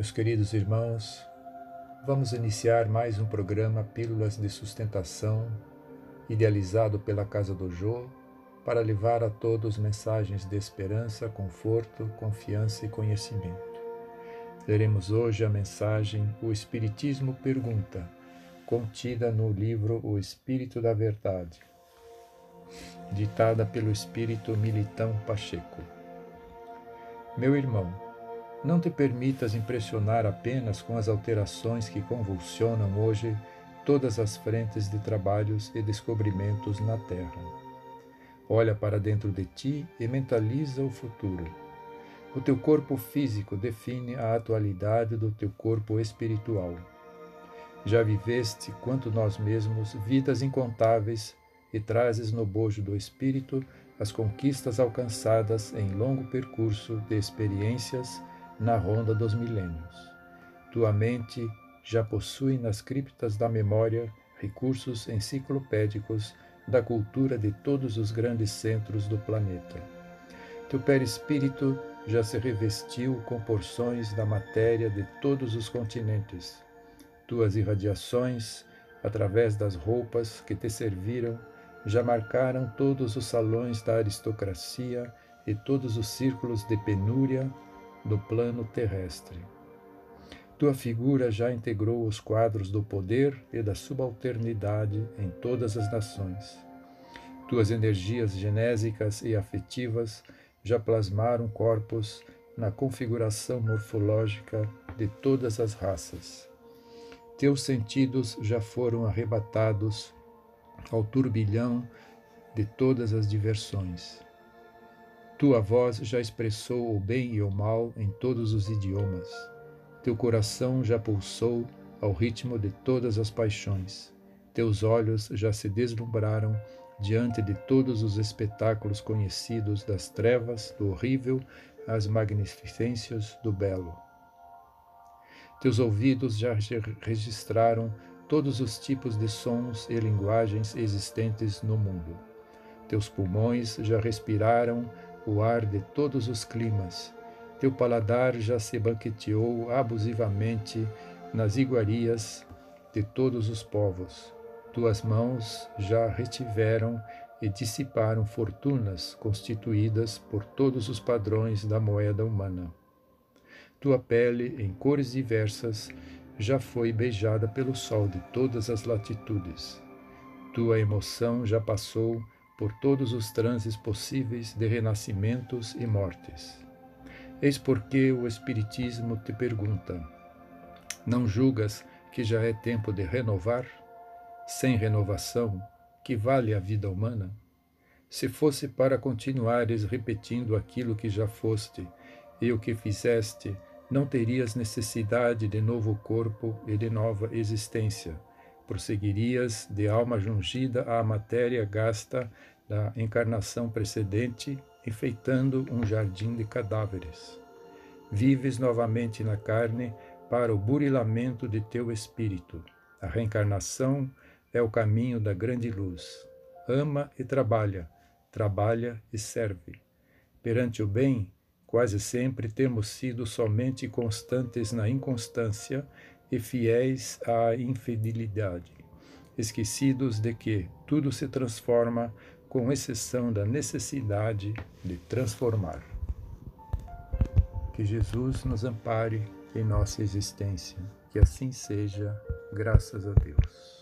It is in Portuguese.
Meus queridos irmãos, vamos iniciar mais um programa Pílulas de Sustentação, idealizado pela Casa do Jô, para levar a todos mensagens de esperança, conforto, confiança e conhecimento. Leremos hoje a mensagem O Espiritismo Pergunta, contida no livro O Espírito da Verdade, ditada pelo Espírito Militão Pacheco. Meu irmão, não te permitas impressionar apenas com as alterações que convulsionam hoje todas as frentes de trabalhos e descobrimentos na Terra. Olha para dentro de ti e mentaliza o futuro. O teu corpo físico define a atualidade do teu corpo espiritual. Já viveste, quanto nós mesmos, vidas incontáveis e trazes no bojo do espírito as conquistas alcançadas em longo percurso de experiências na ronda dos milênios. Tua mente já possui nas criptas da memória recursos enciclopédicos da cultura de todos os grandes centros do planeta. Teu perispírito já se revestiu com porções da matéria de todos os continentes. Tuas irradiações, através das roupas que te serviram, já marcaram todos os salões da aristocracia e todos os círculos de penúria do plano terrestre. Tua figura já integrou os quadros do poder e da subalternidade em todas as nações. Tuas energias genésicas e afetivas já plasmaram corpos na configuração morfológica de todas as raças. Teus sentidos já foram arrebatados ao turbilhão de todas as diversões. Tua voz já expressou o bem e o mal em todos os idiomas. Teu coração já pulsou ao ritmo de todas as paixões. Teus olhos já se deslumbraram diante de todos os espetáculos conhecidos das trevas, do horrível às magnificências do belo. Teus ouvidos já registraram todos os tipos de sons e linguagens existentes no mundo. Teus pulmões já respiraram o ar de todos os climas. Teu paladar já se banqueteou abusivamente nas iguarias de todos os povos. Tuas mãos já retiveram e dissiparam fortunas constituídas por todos os padrões da moeda humana. Tua pele, em cores diversas, já foi beijada pelo sol de todas as latitudes. Tua emoção já passou por todos os transes possíveis de renascimentos e mortes. Eis porque o Espiritismo te pergunta: Não julgas que já é tempo de renovar? Sem renovação, que vale a vida humana? Se fosse para continuares repetindo aquilo que já foste e o que fizeste, não terias necessidade de novo corpo e de nova existência prosseguirias de alma jungida à matéria gasta da encarnação precedente, enfeitando um jardim de cadáveres. Vives novamente na carne para o burilamento de teu espírito. A reencarnação é o caminho da grande luz. Ama e trabalha, trabalha e serve. Perante o bem, quase sempre temos sido somente constantes na inconstância e fiéis à infidelidade, esquecidos de que tudo se transforma com exceção da necessidade de transformar. Que Jesus nos ampare em nossa existência. Que assim seja, graças a Deus.